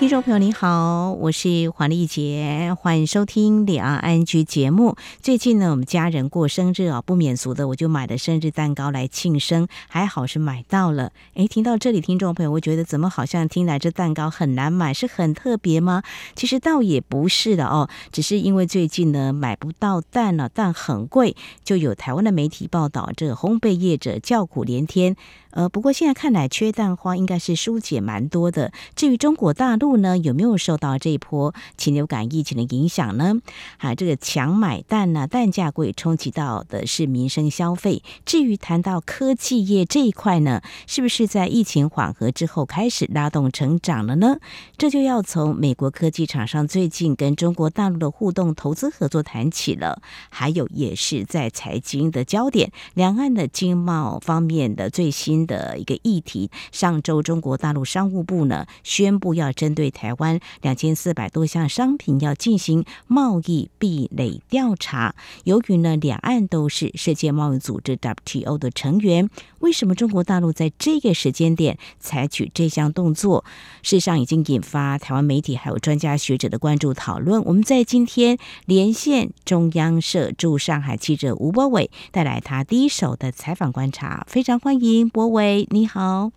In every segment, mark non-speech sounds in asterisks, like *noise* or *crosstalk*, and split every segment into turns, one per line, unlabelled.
听众朋友你好，我是黄丽杰，欢迎收听两岸 ING 节目。最近呢，我们家人过生日啊，不免俗的，我就买了生日蛋糕来庆生，还好是买到了。诶，听到这里，听众朋友，我觉得怎么好像听来这蛋糕很难买，是很特别吗？*laughs* 其实倒也不是的哦，只是因为最近呢买不到蛋了，蛋很贵，就有台湾的媒体报道，这烘焙业者叫苦连天。呃，不过现在看来，缺蛋荒应该是疏解蛮多的。至于中国大陆呢，有没有受到这一波禽流感疫情的影响呢？啊，这个强买蛋呢，蛋价贵，冲击到的是民生消费。至于谈到科技业这一块呢，是不是在疫情缓和之后开始拉动成长了呢？这就要从美国科技厂商最近跟中国大陆的互动投资合作谈起了。还有，也是在财经的焦点，两岸的经贸方面的最新。的一个议题，上周中国大陆商务部呢宣布要针对对台湾两千四百多项商品要进行贸易壁垒调查。由于呢两岸都是世界贸易组织 WTO 的成员，为什么中国大陆在这个时间点采取这项动作？事实上已经引发台湾媒体还有专家学者的关注讨论。我们在今天连线中央社驻上海记者吴博伟，带来他第一手的采访观察，非常欢迎博伟，你好，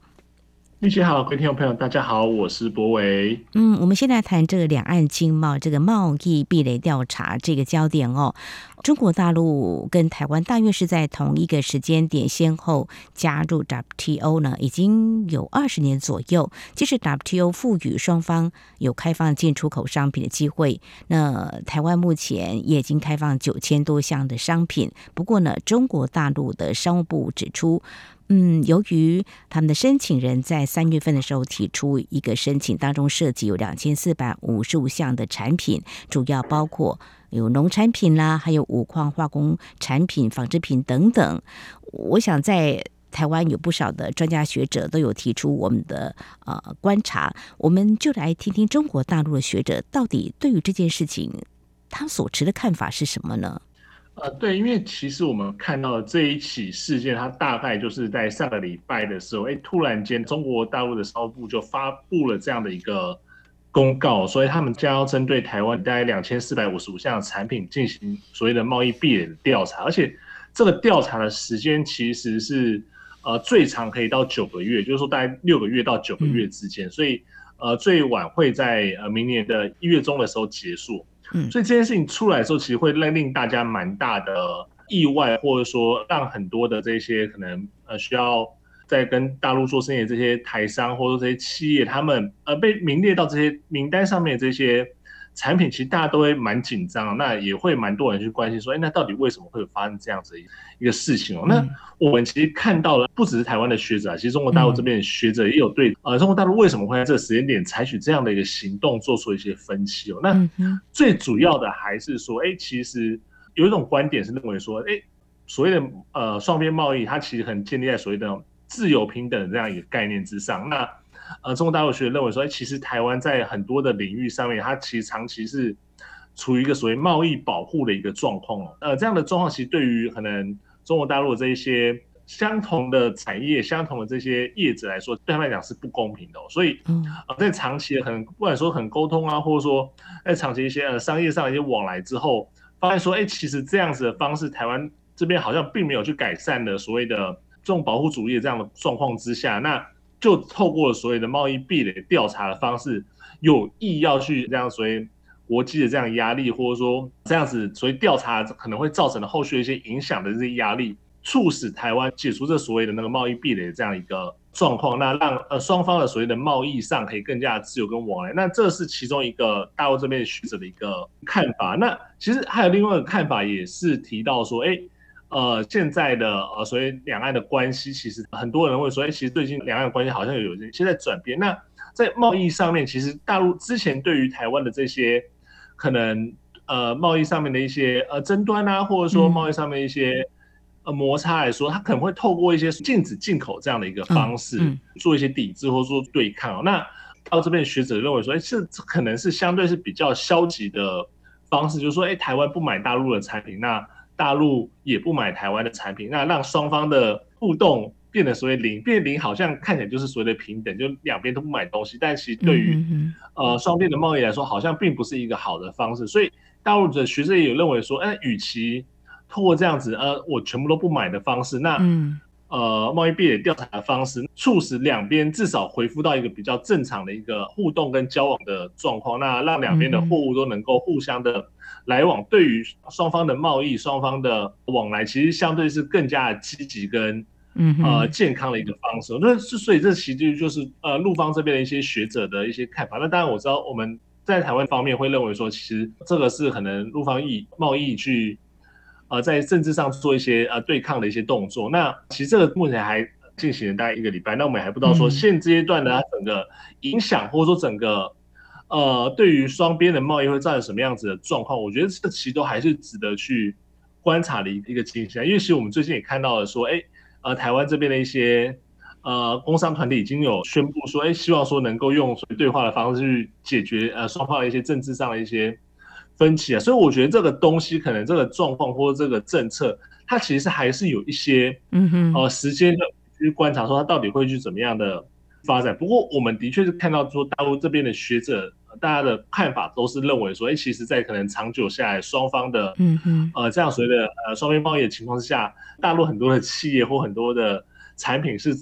丽姐好，各位听众朋友，大家好，我是柏纬。
嗯，我们先来谈这个两岸经贸这个贸易壁垒调查这个焦点哦。中国大陆跟台湾大约是在同一个时间点先后加入 WTO 呢，已经有二十年左右。即使 WTO 赋予双方有开放进出口商品的机会，那台湾目前也已经开放九千多项的商品。不过呢，中国大陆的商务部指出，嗯，由于他们的申请人在三月份的时候提出一个申请，当中涉及有两千四百五十五项的产品，主要包括有农产品啦，还有五矿化工产品、纺织品等等。我想在台湾有不少的专家学者都有提出我们的呃观察，我们就来听听中国大陆的学者到底对于这件事情他所持的看法是什么呢？
呃，对，因为其实我们看到的这一起事件，它大概就是在上个礼拜的时候，哎，突然间中国大陆的商务部就发布了这样的一个公告，所以他们将要针对台湾大概两千四百五十五项产品进行所谓的贸易壁垒的调查，而且这个调查的时间其实是呃最长可以到九个月，就是说大概六个月到九个月之间，所以呃最晚会在呃明年的一月中的时候结束。所以这件事情出来的时候，其实会令令大家蛮大的意外，或者说让很多的这些可能呃需要在跟大陆做生意的这些台商或者说这些企业，他们呃被名列到这些名单上面这些。产品其实大家都会蛮紧张，那也会蛮多人去关心说，哎，那到底为什么会发生这样子一个事情哦？那我们其实看到了，不只是台湾的学者啊，其实中国大陆这边的学者也有对呃中国大陆为什么会在这个时间点采取这样的一个行动做出一些分析哦。那最主要的还是说，哎，其实有一种观点是认为说，哎，所谓的呃双边贸易，它其实很建立在所谓的自由平等的这样一个概念之上。那呃，中国大陆学者认为说，其实台湾在很多的领域上面，它其实长期是处于一个所谓贸易保护的一个状况哦。呃，这样的状况其实对于可能中国大陆的这一些相同的产业、相同的这些业者来说，对他们来讲是不公平的哦。所以，呃，在长期的很不管说很沟通啊，或者说在长期一些呃商业上的一些往来之后，发现说，哎，其实这样子的方式，台湾这边好像并没有去改善的所谓的这种保护主义的这样的状况之下，那。就透过了所谓的贸易壁垒调查的方式，有意要去这样所谓国际的这样压力，或者说这样子所谓调查可能会造成的后续的一些影响的这些压力，促使台湾解除这所谓的那个贸易壁垒的这样一个状况，那让呃双方的所谓的贸易上可以更加自由跟往来。那这是其中一个大陆这边学者的一个看法。那其实还有另外一个看法，也是提到说，哎。呃，现在的呃，所谓两岸的关系，其实很多人会说，哎，其实最近两岸的关系好像有一些在转变。那在贸易上面，其实大陆之前对于台湾的这些可能呃贸易上面的一些呃争端啊，或者说贸易上面一些呃摩擦来说，它可能会透过一些禁止进口这样的一个方式做一些抵制或者说对抗。那到这边学者认为说，哎，这这可能是相对是比较消极的方式，就是说，哎，台湾不买大陆的产品，那大陆也不买台湾的产品，那让双方的互动变得所谓零，变零好像看起来就是所谓的平等，就两边都不买东西，但其实对于、呃双边的贸易来说，好像并不是一个好的方式。所以大陆的学者也有认为说，哎，与其通过这样子，呃，我全部都不买的方式，那。嗯呃，贸易壁垒调查的方式，促使两边至少恢复到一个比较正常的一个互动跟交往的状况，那让两边的货物都能够互相的来往，对于双方的贸易、双方的往来，其实相对是更加的积极跟呃健康的一个方式。那所以这其实就是呃陆方这边的一些学者的一些看法。那当然我知道我们在台湾方面会认为说，其实这个是可能陆方以贸易去。呃，在政治上做一些呃对抗的一些动作，那其实这个目前还进行了大概一个礼拜，那我们还不知道说现阶段的它整个影响，或者说整个呃对于双边的贸易会造成什么样子的状况，我觉得这其实都还是值得去观察的一一个情形，因为其实我们最近也看到了说，哎，呃，台湾这边的一些呃工商团体已经有宣布说，哎，希望说能够用对话的方式去解决呃双方的一些政治上的一些。分歧啊，所以我觉得这个东西可能这个状况或者这个政策，它其实还是有一些，嗯哼，呃，时间的去观察，说它到底会去怎么样的发展。不过我们的确是看到说，大陆这边的学者，大家的看法都是认为说，哎，其实，在可能长久下来，双方的，嗯哼，呃，这样所谓的呃双边贸易的情况之下，大陆很多的企业或很多的产品是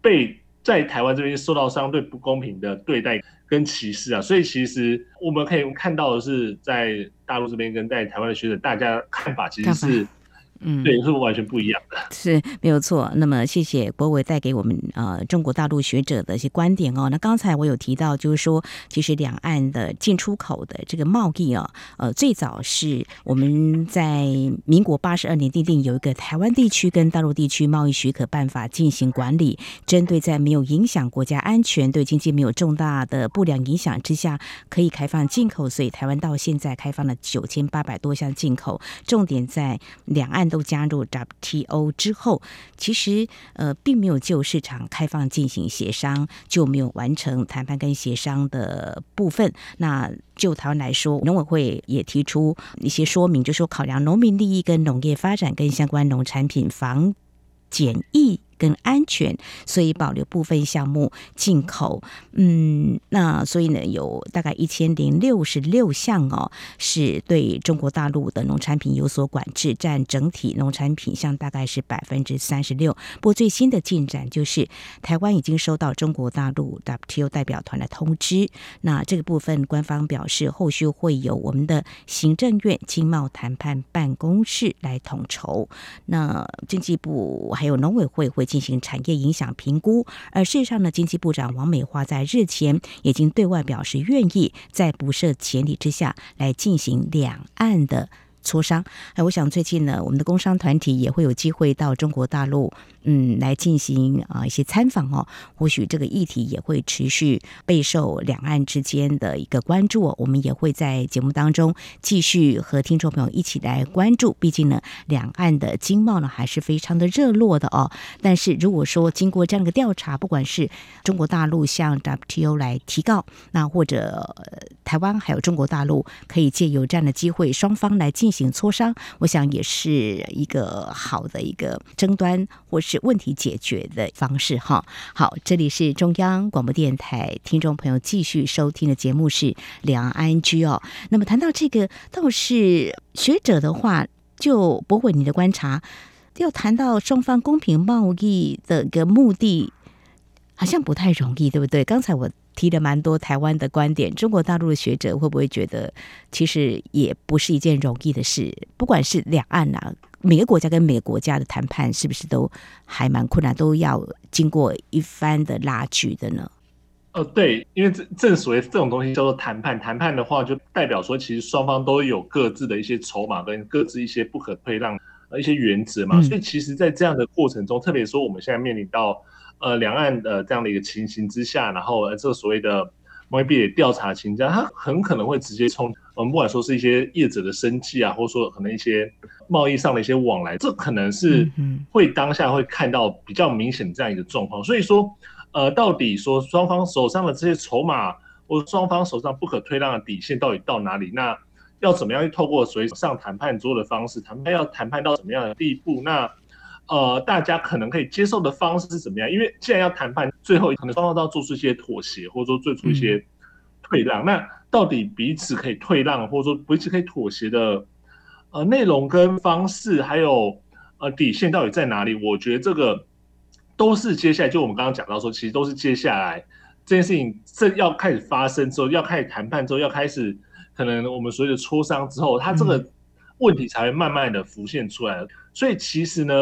被在台湾这边受到相对不公平的对待。跟歧视啊，所以其实我们可以看到的是，在大陆这边跟在台湾的学者，大家看法其实是。嗯，对，是完全不一样的，
是没有错。那么，谢谢国伟带给我们呃中国大陆学者的一些观点哦。那刚才我有提到，就是说，其实两岸的进出口的这个贸易啊，呃，最早是我们在民国八十二年订定有一个台湾地区跟大陆地区贸易许可办法进行管理，针对在没有影响国家安全、对经济没有重大的不良影响之下，可以开放进口。所以，台湾到现在开放了九千八百多项进口，重点在两岸。都加入 WTO 之后，其实呃并没有就市场开放进行协商，就没有完成谈判跟协商的部分。那就台湾来说，农委会也提出一些说明，就是说考量农民利益跟农业发展跟相关农产品防检疫。更安全，所以保留部分项目进口。嗯，那所以呢，有大概一千零六十六项哦，是对中国大陆的农产品有所管制，占整体农产品项大概是百分之三十六。不过最新的进展就是，台湾已经收到中国大陆 WTO 代表团的通知。那这个部分，官方表示后续会有我们的行政院经贸谈判办公室来统筹。那经济部还有农委会会。进行产业影响评估，而事实上呢，经济部长王美花在日前已经对外表示愿意在不设前提之下来进行两岸的磋商。哎，我想最近呢，我们的工商团体也会有机会到中国大陆。嗯，来进行啊一些参访哦，或许这个议题也会持续备受两岸之间的一个关注哦。我们也会在节目当中继续和听众朋友一起来关注。毕竟呢，两岸的经贸呢还是非常的热络的哦。但是如果说经过这样的一个调查，不管是中国大陆向 WTO 来提告，那或者台湾还有中国大陆可以借由这样的机会，双方来进进行磋商，我想也是一个好的一个争端，或是。问题解决的方式哈。好，这里是中央广播电台，听众朋友继续收听的节目是两岸居哦。那么谈到这个，倒是学者的话，就驳回你的观察，要谈到双方公平贸易的一个目的，好像不太容易，对不对？刚才我提了蛮多台湾的观点，中国大陆的学者会不会觉得，其实也不是一件容易的事？不管是两岸啊。每个国家跟每个国家的谈判是不是都还蛮困难，都要经过一番的拉锯的呢？
哦，对，因为正正所谓这种东西叫做谈判，谈判的话就代表说，其实双方都有各自的一些筹码跟各自一些不可退让的一些原则嘛。嗯、所以其实，在这样的过程中，特别说我们现在面临到呃两岸的这样的一个情形之下，然后呃这个所谓的贸易壁垒调查情况，它很可能会直接冲。我们不管说是一些业者的生计啊，或者说可能一些贸易上的一些往来，这可能是会当下会看到比较明显的这样一个状况。所以说，呃，到底说双方手上的这些筹码，或双方手上不可推让的底线到底到哪里？那要怎么样去透过随上谈判桌的方式谈判？要谈判到什么样的地步？那呃，大家可能可以接受的方式是怎么样？因为既然要谈判，最后可能双方都要做出一些妥协，或者说做出一些退让。嗯、那到底彼此可以退让，或者说彼此可以妥协的呃内容跟方式，还有呃底线到底在哪里？我觉得这个都是接下来就我们刚刚讲到说，其实都是接下来这件事情正要开始发生之后，要开始谈判之后，要开始可能我们所谓的磋商之后，它这个问题才会慢慢的浮现出来。所以其实呢。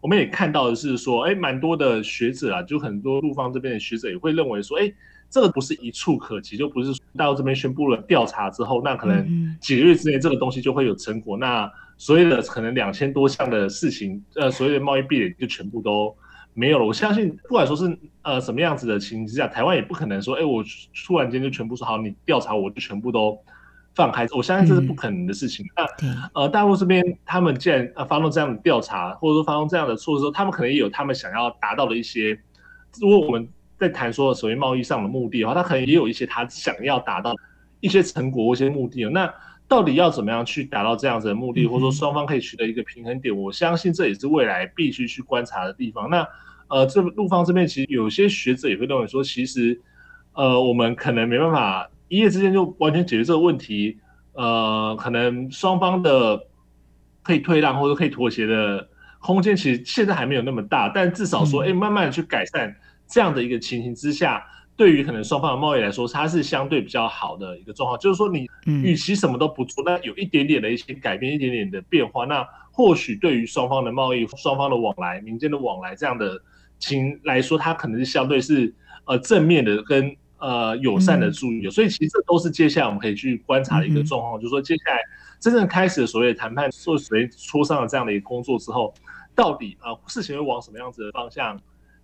我们也看到的是说，哎，蛮多的学者啊，就很多陆方这边的学者也会认为说，哎，这个不是一触可及，就不是大陆这边宣布了调查之后，那可能几个月之内这个东西就会有成果，那所谓的可能两千多项的事情，呃，所谓的贸易壁垒就全部都没有了。我相信，不管说是呃什么样子的情形之下，台湾也不可能说，哎，我突然间就全部说好，你调查我就全部都。放开，我相信这是不可能的事情。嗯、那呃，大陆这边他们既然呃发动这样的调查，或者说发动这样的措施，他们可能也有他们想要达到的一些。如果我们在谈说所谓贸易上的目的的话，他可能也有一些他想要达到一些成果或一些目的。那到底要怎么样去达到这样子的目的，或者说双方可以取得一个平衡点？我相信这也是未来必须去观察的地方。那呃，这陆方这边其实有些学者也会认为说，其实呃，我们可能没办法。一夜之间就完全解决这个问题，呃，可能双方的可以退让或者可以妥协的空间，其实现在还没有那么大。但至少说，哎，慢慢的去改善这样的一个情形之下，对于可能双方的贸易来说，它是相对比较好的一个状况。就是说，你与其什么都不做，那有一点点的一些改变，一点点的变化，那或许对于双方的贸易、双方的往来、民间的往来这样的情来说，它可能是相对是呃正面的跟。呃，友善的注意，所以其实这都是接下来我们可以去观察的一个状况，嗯、就是说接下来真正开始所谓的谈判、所谁磋商的这样的一个工作之后，到底啊、呃、事情会往什么样子的方向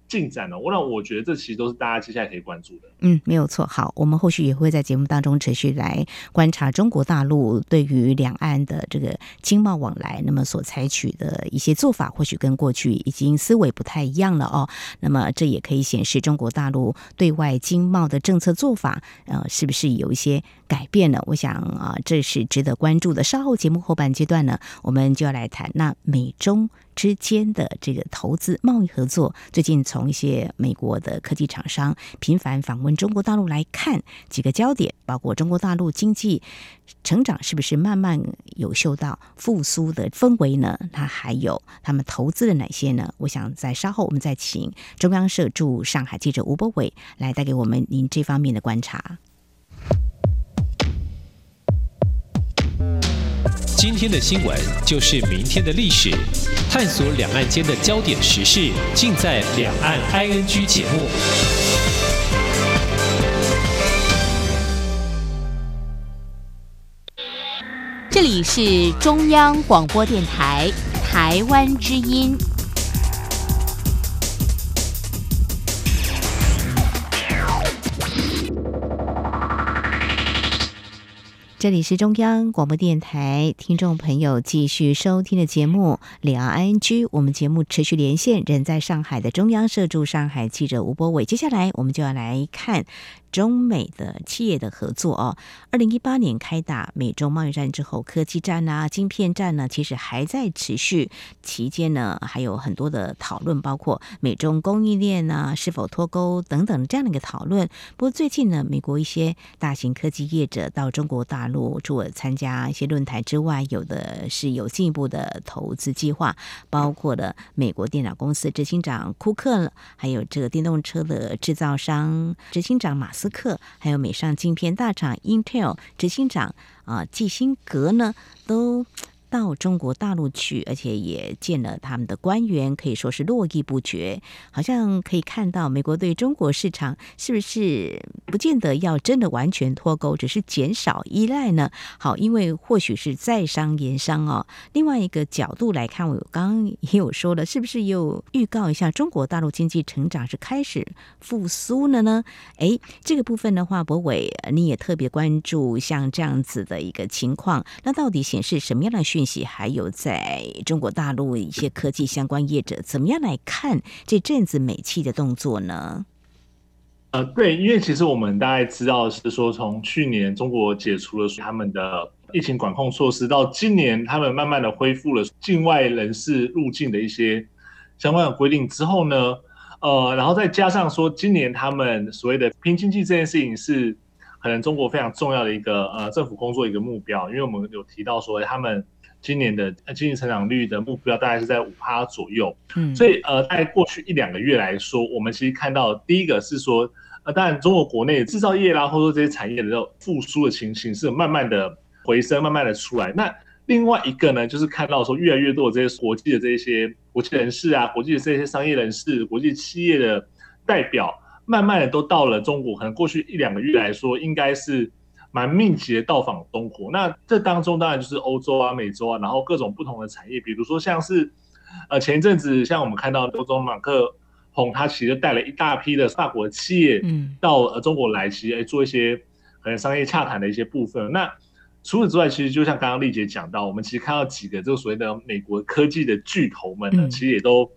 进展呢？我让我觉得这其实都是大家接下来可以关注的。
嗯，没有错。好，我们后续也会在节目当中持续来观察中国大陆对于两岸的这个经贸往来，那么所采取的一些做法，或许跟过去已经思维不太一样了哦。那么这也可以显示中国大陆对外经贸的政策做法，呃，是不是有一些改变了？我想啊，这是值得关注的。稍后节目后半阶段呢，我们就要来谈那美中。之间的这个投资贸易合作，最近从一些美国的科技厂商频繁访问中国大陆来看几个焦点，包括中国大陆经济成长是不是慢慢有嗅到复苏的氛围呢？它还有他们投资的哪些呢？我想在稍后我们再请中央社驻上海记者吴柏纬来带给我们您这方面的观察。
今天的新闻就是明天的历史，探索两岸间的焦点时事，尽在《两岸 ING》节目。
这里是中央广播电台台湾之音。
这里是中央广播电台，听众朋友继续收听的节目《两岸 ING》，我们节目持续连线，人在上海的中央社驻上海记者吴博伟。接下来，我们就要来看。中美的企业的合作哦，二零一八年开打美中贸易战之后，科技战啊、晶片战呢，其实还在持续。期间呢，还有很多的讨论，包括美中供应链啊是否脱钩等等这样的一个讨论。不过最近呢，美国一些大型科技业者到中国大陆，除了参加一些论坛之外，有的是有进一步的投资计划，包括了美国电脑公司执行长库克，还有这个电动车的制造商执行长马斯。克，还有美上晶片大厂 Intel 执行长啊，季辛格呢，都。到中国大陆去，而且也见了他们的官员，可以说是络绎不绝。好像可以看到，美国对中国市场是不是不见得要真的完全脱钩，只是减少依赖呢？好，因为或许是在商言商哦。另外一个角度来看，我刚刚也有说了，是不是又预告一下中国大陆经济成长是开始复苏了呢？哎，这个部分的话，博伟你也特别关注像这样子的一个情况，那到底显示什么样的讯息？还有在中国大陆一些科技相关业者怎么样来看这阵子美企的动作呢？
呃，对，因为其实我们大概知道是说，从去年中国解除了他们的疫情管控措施，到今年他们慢慢的恢复了境外人士入境的一些相关的规定之后呢，呃，然后再加上说，今年他们所谓的拼经济这件事情是可能中国非常重要的一个呃政府工作一个目标，因为我们有提到说他们。今年的经济成长率的目标大概是在五趴左右，嗯，所以呃，在过去一两个月来说，我们其实看到第一个是说，呃，当然中国国内制造业啦，或者说这些产业的复苏的情形是慢慢的回升，慢慢的出来。那另外一个呢，就是看到说越来越多的这些国际的这些国际人士啊，国际的这些商业人士、国际企业的代表，慢慢的都到了中国。可能过去一两个月来说，应该是。蛮密集的到访中国，那这当中当然就是欧洲啊、美洲啊，然后各种不同的产业，比如说像是，呃，前一阵子像我们看到欧洲马克宏，他其实带了一大批的法国的企业，嗯，到呃中国来，其实做一些可能商业洽谈的一些部分。那除此之外，其实就像刚刚丽姐讲到，我们其实看到几个这个所谓的美国科技的巨头们呢，其实也都。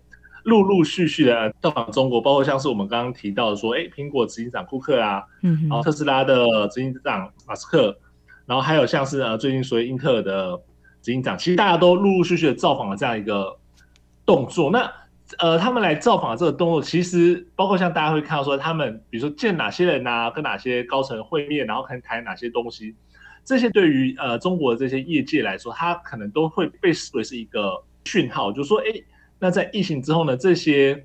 陆陆续续的到访中国，包括像是我们刚刚提到的说，哎，苹果执行长库克啊，嗯，然后特斯拉的执行长马斯克，然后还有像是呃最近所谓英特尔的执行长，其实大家都陆陆续续的造访了这样一个动作。那呃，他们来造访的这个动作，其实包括像大家会看到说，他们比如说见哪些人啊，跟哪些高层会面，然后可能谈哪些东西，这些对于呃中国的这些业界来说，他可能都会被视为是一个讯号，就是说，哎。那在疫情之后呢，这些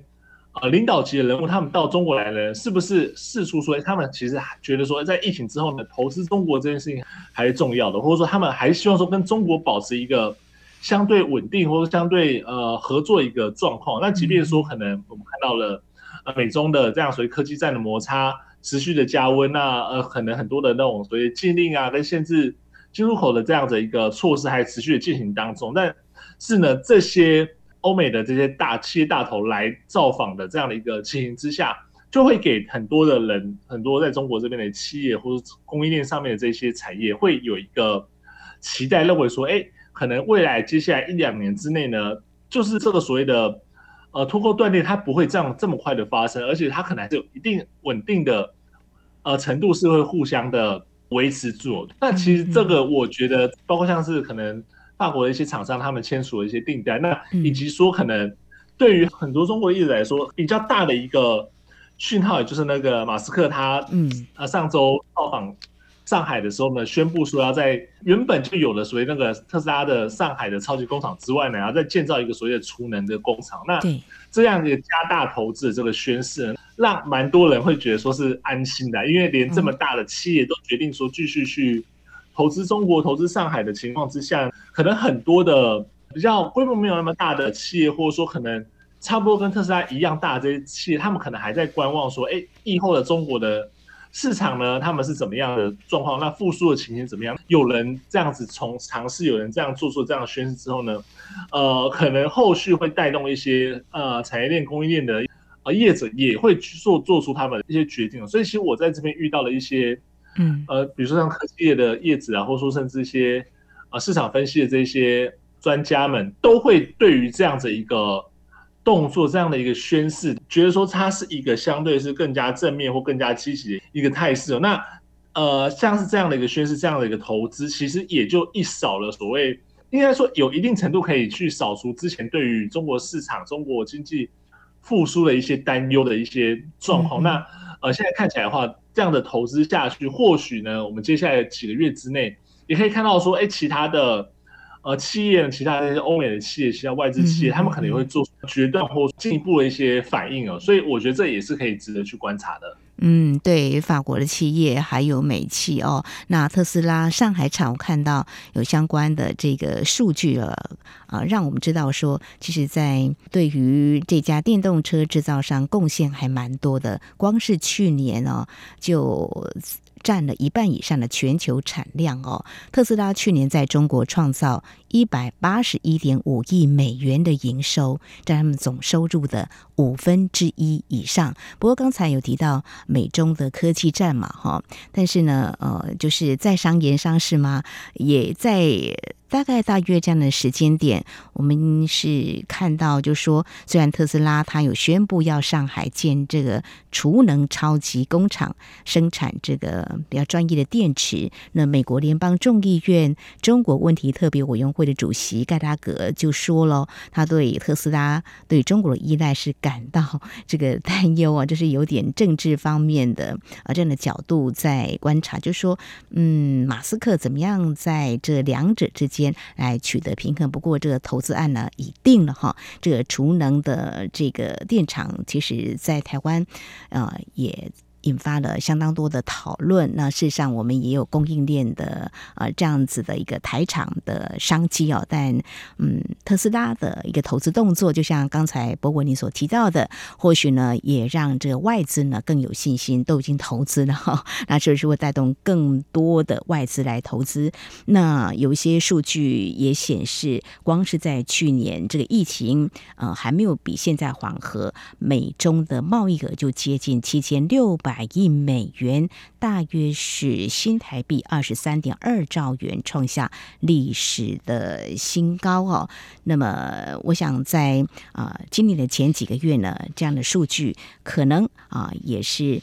呃领导级的人物，他们到中国来了，是不是释出说，他们其实觉得说，在疫情之后呢，投资中国这件事情还是重要的，或者说他们还希望说跟中国保持一个相对稳定或者相对呃合作一个状况。那即便说可能我们看到了呃美中的这样所谓科技战的摩擦持续的加温啊，呃可能很多的那种所谓禁令啊跟限制进入口的这样的一个措施还持续的进行当中，但是呢这些。欧美的这些大企业大头来造访的这样的一个情形之下，就会给很多的人，很多在中国这边的企业或者供应链上面的这些产业，会有一个期待，认为说，哎，可能未来接下来一两年之内呢，就是这个所谓的呃脱钩断裂，它不会这样这么快的发生，而且它可能还是有一定稳定的呃程度，是会互相的维持住。那其实这个我觉得，包括像是可能。法国的一些厂商，他们签署了一些订单，那以及说可能对于很多中国艺人来说，比较大的一个讯号，也就是那个马斯克他，嗯，呃，上周到访上海的时候呢，宣布说要在原本就有的所谓那个特斯拉的上海的超级工厂之外呢，然后再建造一个所谓的储能的工厂。那这样一个加大投资的这个宣示，让蛮多人会觉得说是安心的，因为连这么大的企业都决定说继续去。投资中国、投资上海的情况之下，可能很多的比较规模没有那么大的企业，或者说可能差不多跟特斯拉一样大的这些企业，他们可能还在观望，说：“哎，以后的中国的市场呢，他们是怎么样的状况？那复苏的情形怎么样？”有人这样子从尝试，有人这样做出这样的宣示之后呢，呃，可能后续会带动一些呃产业链、供应链的呃业者也会去做做出他们一些决定。所以，其实我在这边遇到了一些。嗯，呃，比如说像科技业的叶子啊，或者说甚至一些呃市场分析的这些专家们，都会对于这样子一个动作、这样的一个宣示，觉得说它是一个相对是更加正面或更加积极的一个态势。那呃，像是这样的一个宣示、这样的一个投资，其实也就一扫了所谓应该说有一定程度可以去扫除之前对于中国市场、中国经济复苏的一些担忧的一些状况。嗯、那呃，现在看起来的话。这样的投资下去，或许呢，我们接下来几个月之内，也可以看到说，哎，其他的呃企业，其他的那些欧美的企业，其他外资企业，他们可能也会做决断或进一步的一些反应哦。所以我觉得这也是可以值得去观察的。
嗯，对，法国的企业还有美企哦，那特斯拉上海厂，我看到有相关的这个数据了啊，让我们知道说，其实，在对于这家电动车制造商贡献还蛮多的，光是去年哦就。占了一半以上的全球产量哦。特斯拉去年在中国创造一百八十一点五亿美元的营收，占他们总收入的五分之一以上。不过刚才有提到美中的科技战嘛，哈，但是呢，呃，就是在商言商是吗？也在大概大约这样的时间点，我们是看到，就说，虽然特斯拉它有宣布要上海建这个储能超级工厂，生产这个比较专业的电池，那美国联邦众议院中国问题特别委员会的主席盖达格就说了，他对特斯拉对中国的依赖是感到这个担忧啊，就是有点政治方面的啊这样的角度在观察，就说，嗯，马斯克怎么样在这两者之。间来取得平衡，不过这个投资案呢已定了哈。这个储能的这个电厂，其实在台湾，呃也。引发了相当多的讨论。那事实上，我们也有供应链的呃这样子的一个台厂的商机哦。但嗯，特斯拉的一个投资动作，就像刚才博文你所提到的，或许呢也让这个外资呢更有信心，都已经投资了哈。那这是会带动更多的外资来投资。那有一些数据也显示，光是在去年这个疫情呃还没有比现在缓和，美中的贸易额就接近七千六百。百亿美元，大约是新台币二十三点二兆元，创下历史的新高哦。那么，我想在啊，今年的前几个月呢，这样的数据可能啊，也是。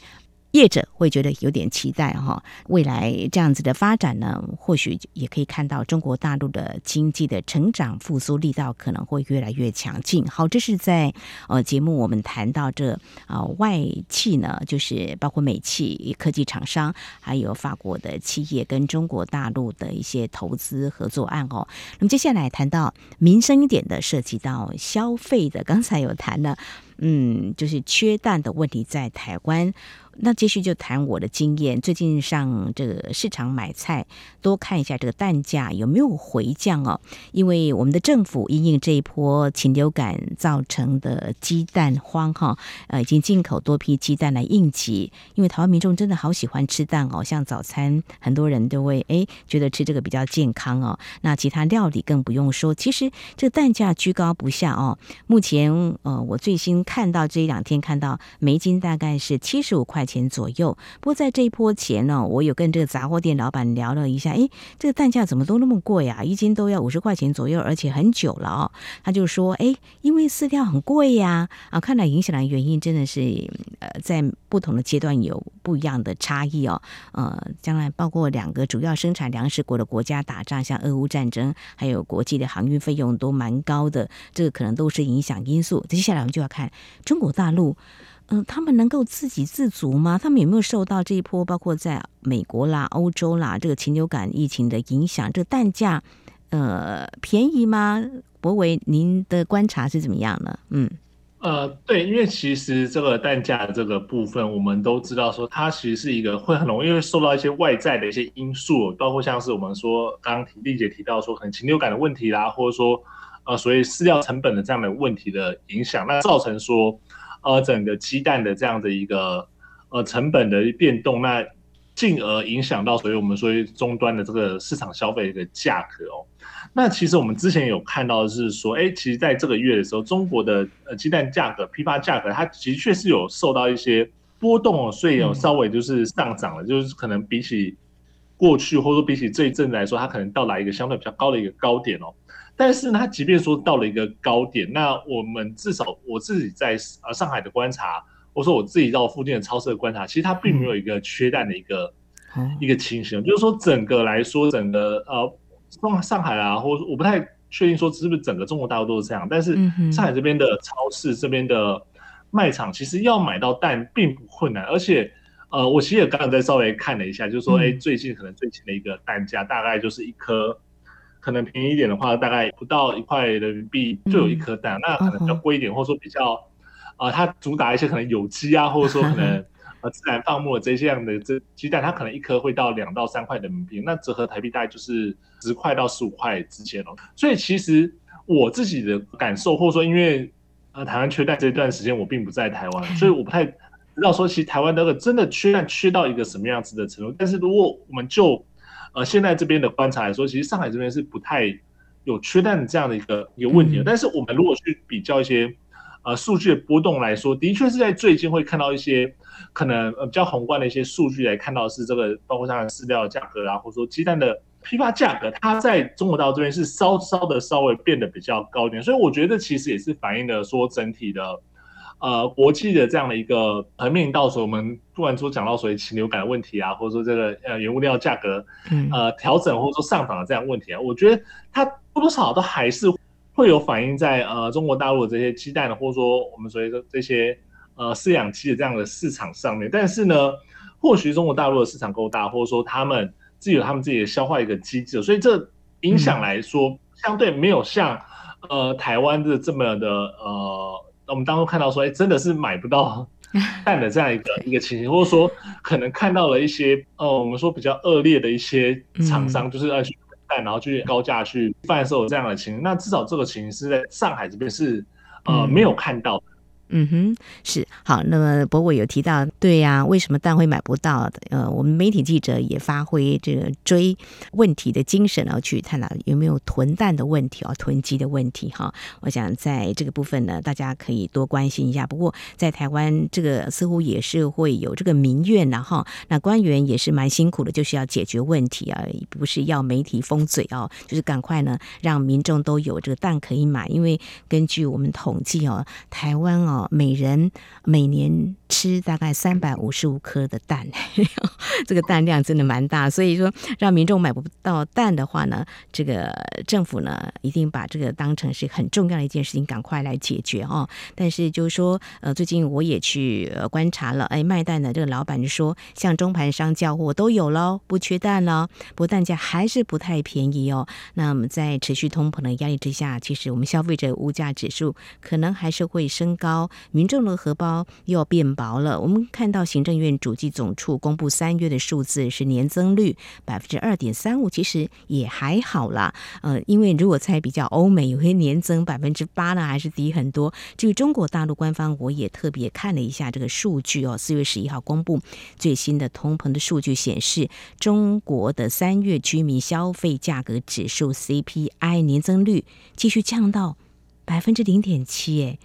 业者会觉得有点期待哈，未来这样子的发展呢，或许也可以看到中国大陆的经济的成长复苏力道可能会越来越强劲。好，这是在呃节目我们谈到这啊、呃、外企呢，就是包括美企、科技厂商，还有法国的企业跟中国大陆的一些投资合作案哦。那么接下来谈到民生一点的，涉及到消费的，刚才有谈了，嗯，就是缺蛋的问题在台湾。那继续就谈我的经验，最近上这个市场买菜，多看一下这个蛋价有没有回降哦。因为我们的政府因应这一波禽流感造成的鸡蛋荒哈，呃，已经进口多批鸡蛋来应急。因为台湾民众真的好喜欢吃蛋哦，像早餐很多人都会诶觉得吃这个比较健康哦。那其他料理更不用说，其实这个蛋价居高不下哦。目前呃，我最新看到这一两天看到每斤大概是七十五块钱左右。不过在这一波前呢，我有跟这个杂货店老板聊了一下，诶，这个蛋价怎么都那么贵啊？一斤都要五十块钱左右，而且很久了哦。他就说，诶，因为饲料很贵呀，啊，看来影响的原因真的是呃，在不同的阶段有不一样的差异哦。呃，将来包括两个主要生产粮食国的国家打仗，像俄乌战争，还有国际的航运费用都蛮高的，这个可能都是影响因素。接下来我们就要看中国大陆。嗯、他们能够自给自足吗？他们有没有受到这一波，包括在美国啦、欧洲啦，这个禽流感疫情的影响？这个蛋价，呃，便宜吗？柏惟，您的观察是怎么样呢？嗯，
呃，对，因为其实这个蛋价的这个部分，我们都知道说，它其实是一个会很容易会受到一些外在的一些因素，包括像是我们说刚刚丽姐提到说，可能禽流感的问题啦，或者说呃，所谓饲料成本的这样的问题的影响，那造成说。呃，整个鸡蛋的这样的一个呃成本的变动，那进而影响到，所以我们说终端的这个市场消费的价格哦。那其实我们之前有看到的是说，哎，其实在这个月的时候，中国的呃鸡蛋价格批发价格，它的确是有受到一些波动哦，所以有稍微就是上涨了，就是可能比起过去或者说比起这一阵来说，它可能到达一个相对比较高的一个高点哦。但是呢，它即便说到了一个高点，那我们至少我自己在呃上海的观察，或者说我自己到附近的超市的观察，其实它并没有一个缺蛋的一个、嗯、一个情形。就是说整个来说，整个呃上上海啊，或者我不太确定说是不是整个中国大陆都是这样。但是上海这边的超市这边的卖场，其实要买到蛋并不困难。而且呃，我其实也刚刚在稍微看了一下，就是说哎，最近可能最近的一个蛋价大概就是一颗。可能便宜一点的话，大概不到一块人民币就有一颗蛋，嗯。那可能比较贵一点，或者说比较，呃，它主打一些可能有机啊，或者说可能 *laughs* 呃自然放牧的这些样的这鸡蛋，它可能一颗会到两到三块人民币，那折合台币大概就是十块到十五块之间哦。所以其实我自己的感受，或者说因为呃台湾缺蛋这段时间我并不在台湾，所以我不太知道说其实台湾那个真的缺蛋缺到一个什么样子的程度。但是如果我们就呃，现在这边的观察来说，其实上海这边是不太有缺蛋的这样的一个一个问题的。但是我们如果去比较一些呃数据的波动来说，的确是在最近会看到一些可能呃比较宏观的一些数据来看到是这个，包括像饲料价格啊，或者说鸡蛋的批发价格它在中国大陆这边是稍稍的稍微变得比较高一点，所以我觉得其实也是反映了说整体的。呃，国际的这样的一个呃面临到时候，我们不管说讲到所谓禽流感的问题啊，或者说这个呃原物料价格呃调整或者说上涨的这样的问题啊，我觉得它多多少少都还是会有反映在呃中国大陆的这些鸡蛋的，或者说我们所谓的这些呃饲养鸡的这样的市场上面。但是呢，或许中国大陆的市场够大，或者说他们自己有他们自己的消化一个机制，所以这影响来说相对没有像呃台湾的这么的呃。我们当中看到说，哎，真的是买不到 *laughs* 蛋的这样一个一个情形，或者说可能看到了一些呃，我们说比较恶劣的一些厂商，就是要去蛋，然后去高价去贩售这样的情形。那至少这个情形是在上海这边是呃没有看到的。
嗯哼，是好。那么博伟有提到，对呀、为什么蛋会买不到？呃，我们媒体记者也发挥这个追问题的精神，然后去探讨有没有囤蛋的问题啊，囤积的问题哈。我想在这个部分呢，大家可以多关心一下。不过在台湾，这个似乎也是会有这个民怨然后，那官员也是蛮辛苦的，就是要解决问题啊，不是要媒体封嘴哦，就是赶快呢让民众都有这个蛋可以买。因为根据我们统计哦，台湾哦。每人每年吃大概三百五十五颗的蛋，*laughs* 这个蛋量真的蛮大。所以说，让民众买不到蛋的话呢，这个政府呢一定把这个当成是很重要的一件事情，赶快来解决哦。但是就是说，呃，最近我也去观察了，哎，卖蛋的这个老板就说，像中盘商叫货都有喽，不缺蛋了，不过蛋价还是不太便宜哦。那么在持续通膨的压力之下，其实我们消费者物价指数可能还是会升高。民众的荷包又要变薄了。我们看到行政院主计总处公布三月的数字是年增率百分之二点三五，其实也还好啦。呃，因为如果在比较欧美，有些年增百分之八呢，还是低很多。至于中国大陆官方，我也特别看了一下这个数据哦。四月十一号公布最新的通膨的数据显示，中国的三月居民消费价格指数 CPI 年增率继续降到百分之零点七，哎。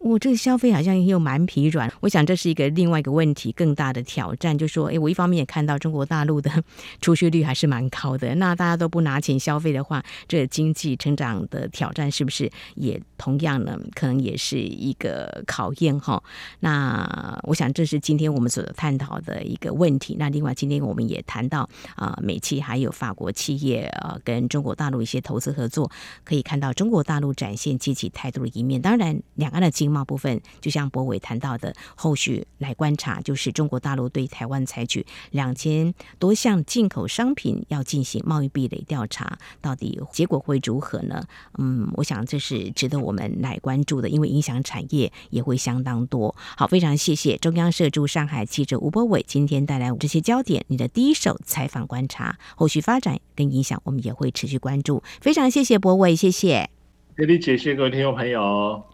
我、这个消费好像又蛮疲软，我想这是一个另外一个问题，更大的挑战，就是说，哎，我一方面也看到中国大陆的 *laughs* 储蓄率还是蛮高的，那大家都不拿钱消费的话，这、经济成长的挑战是不是也同样呢？可能也是一个考验哈。那我想这是今天我们所探讨的一个问题。那另外今天我们也谈到啊、美企还有法国企业啊、呃，跟中国大陆一些投资合作，可以看到中国大陆展现积极态度的一面。当然，两岸的经贸部分，就像博伟谈到的，后续来观察，就是中国大陆对台湾采取两千多项进口商品要进行贸易壁垒调查，到底结果会如何呢？嗯，我想这是值得我们来关注的，因为影响产业也会相当多。好，非常谢谢中央社驻上海记者吴博伟今天带来这些焦点，你的第一手采访观察，后续发展跟影响，我们也会持续关注。非常谢谢博伟，谢谢。
谢谢谢谢各位听众朋友。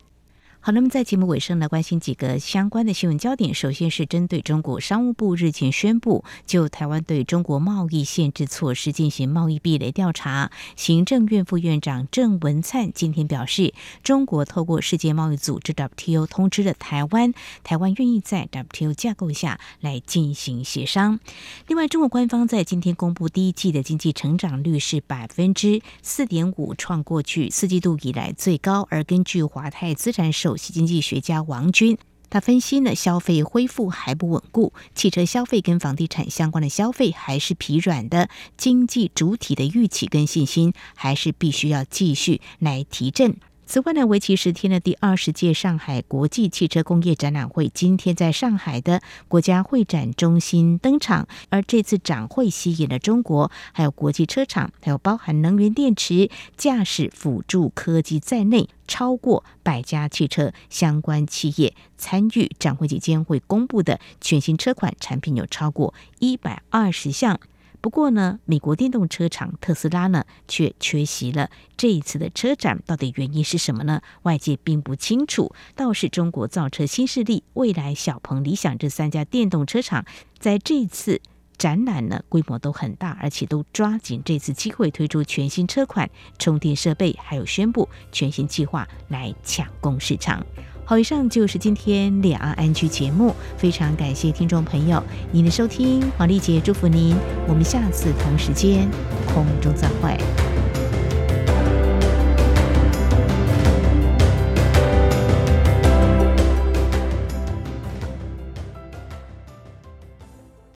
好，那么在节目尾声呢，关心几个相关的新闻焦点。首先是针对中国商务部日前宣布，就台湾对中国贸易限制措施进行贸易壁垒调查。行政院副院长郑文灿今天表示，中国透过世界贸易组织 WTO 通知了台湾，台湾愿意在 WTO 架构下来进行协商。另外，中国官方在今天公布第一季的经济成长率是百分之四点五，创过去四季度以来最高。而根据华泰资产首首席经济学家王军，他分析呢，消费恢复还不稳固，汽车消费跟房地产相关的消费还是疲软的，经济主体的预期跟信心还是必须要继续来提振。此外呢，为期十天的第二十届上海国际汽车工业展览会今天在上海的国家会展中心登场。而这次展会吸引了中国还有国际车厂，还有包含能源电池、驾驶辅助科技在内，超过百家汽车相关企业参与。展会期间会公布的全新车款产品有超过一百二十项。不过呢，美国电动车厂特斯拉呢却缺席了这一次的车展，到底原因是什么呢？外界并不清楚。倒是中国造车新势力、蔚来、小鹏、理想这三家电动车厂，在这次展览呢规模都很大，而且都抓紧这次机会推出全新车款、充电设备，还有宣布全新计划来抢攻市场。好，以上就是今天两岸安居节目，非常感谢听众朋友您的收听，黄丽姐祝福您，我们下次同时间空中再会。